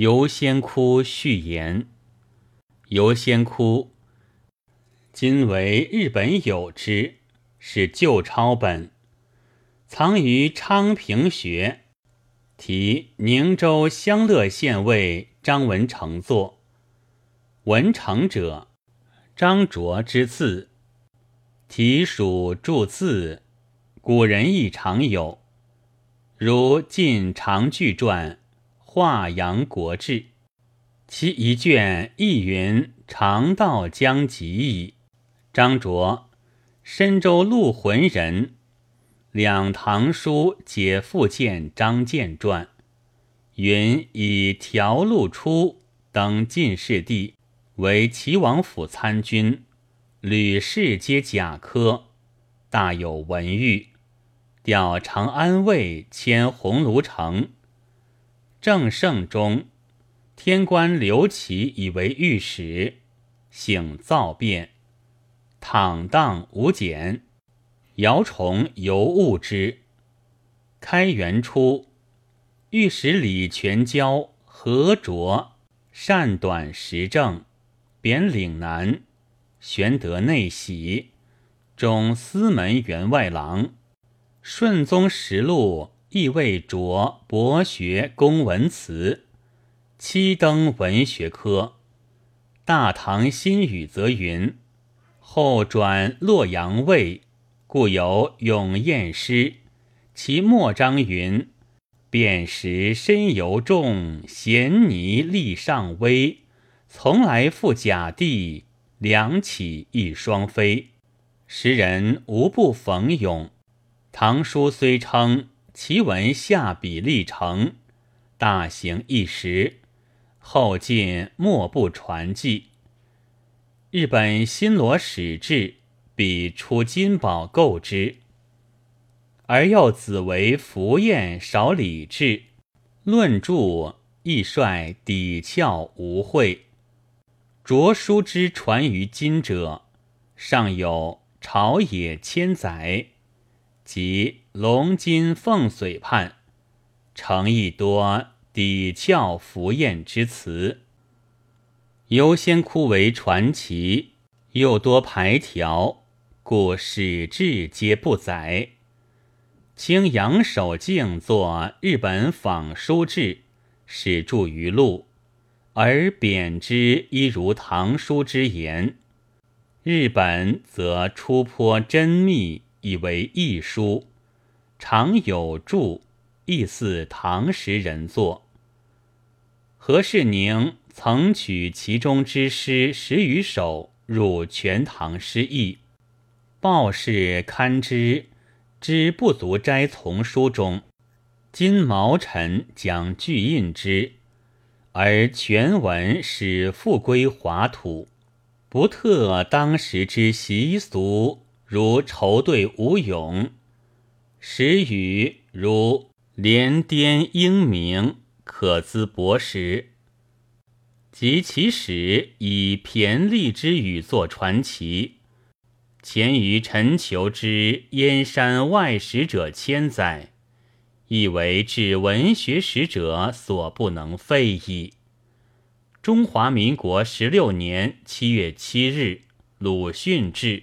游仙窟序言：游仙窟今为日本有之，是旧抄本，藏于昌平学，题宁州乡乐县尉张文成作。文成者，张卓之字。题属注字，古人亦常有，如《晋长句传》《华阳国志》，其一卷亦云长道将及矣。张卓，深州陆浑人，两唐书解复见张建传，云以条路初登进士第，为齐王府参军。吕氏皆甲科，大有文誉。调长安尉迁鸿胪城。正圣中，天官刘琦以为御史，醒造变，躺荡无检。姚崇尤恶之。开元初，御史李全交何卓善短时政，贬岭南。玄德内喜，中司门员外郎。顺宗实录亦为着博学公文辞，七登文学科。大唐新语则云：后转洛阳尉，故有咏燕诗。其末章云：便识身犹重，衔泥力上微。从来赴甲地。两起一双飞，时人无不逢咏。唐书虽称其文下笔立成，大行一时，后晋莫不传记。日本新罗史志比出金宝购之，而又子为福宴少礼制，论著亦率抵翘无讳。着书之传于今者，尚有朝野千载，即龙金凤髓判，诚亦多抵翘浮艳之词。游仙窟为传奇，又多排条，故史志皆不载。清杨守敬作日本仿书志，始著于录。而贬之一如唐书之言，日本则出颇真密，以为异书，常有注，亦似唐时人作。何世宁曾取其中之诗十余首入《全唐诗义》，报氏刊之，之不足摘从书中，今毛臣将具印之。而全文始复归华土，不特当时之习俗，如绸对吴咏，时语如连颠英明，可资博识。及其始以骈俪之语作传奇，前于陈求之燕山外史者千载。亦为治文学史者所不能废矣。中华民国十六年七月七日，鲁迅志。